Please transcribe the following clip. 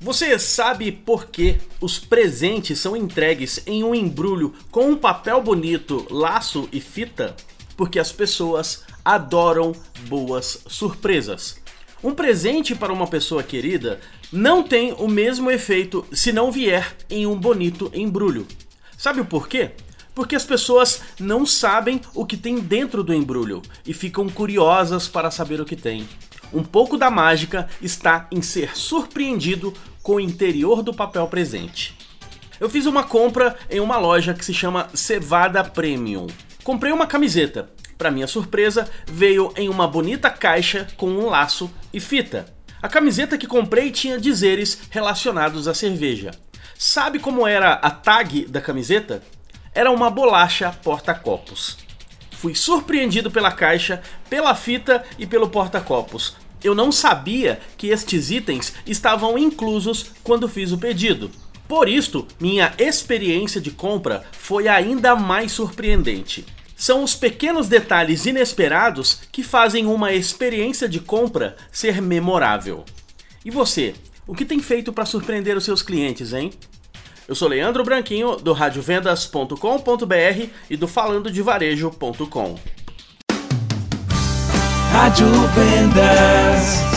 Você sabe por que os presentes são entregues em um embrulho com um papel bonito, laço e fita? Porque as pessoas adoram boas surpresas. Um presente para uma pessoa querida não tem o mesmo efeito se não vier em um bonito embrulho. Sabe o porquê? Porque as pessoas não sabem o que tem dentro do embrulho e ficam curiosas para saber o que tem. Um pouco da mágica está em ser surpreendido com o interior do papel presente. Eu fiz uma compra em uma loja que se chama Cevada Premium. Comprei uma camiseta. Para minha surpresa, veio em uma bonita caixa com um laço e fita. A camiseta que comprei tinha dizeres relacionados à cerveja. Sabe como era a tag da camiseta? Era uma bolacha porta-copos. Fui surpreendido pela caixa, pela fita e pelo porta-copos. Eu não sabia que estes itens estavam inclusos quando fiz o pedido. Por isto, minha experiência de compra foi ainda mais surpreendente. São os pequenos detalhes inesperados que fazem uma experiência de compra ser memorável. E você, o que tem feito para surpreender os seus clientes, hein? Eu sou Leandro Branquinho, do radiovendas.com.br e do falandodevarejo.com. Rádio Vendas.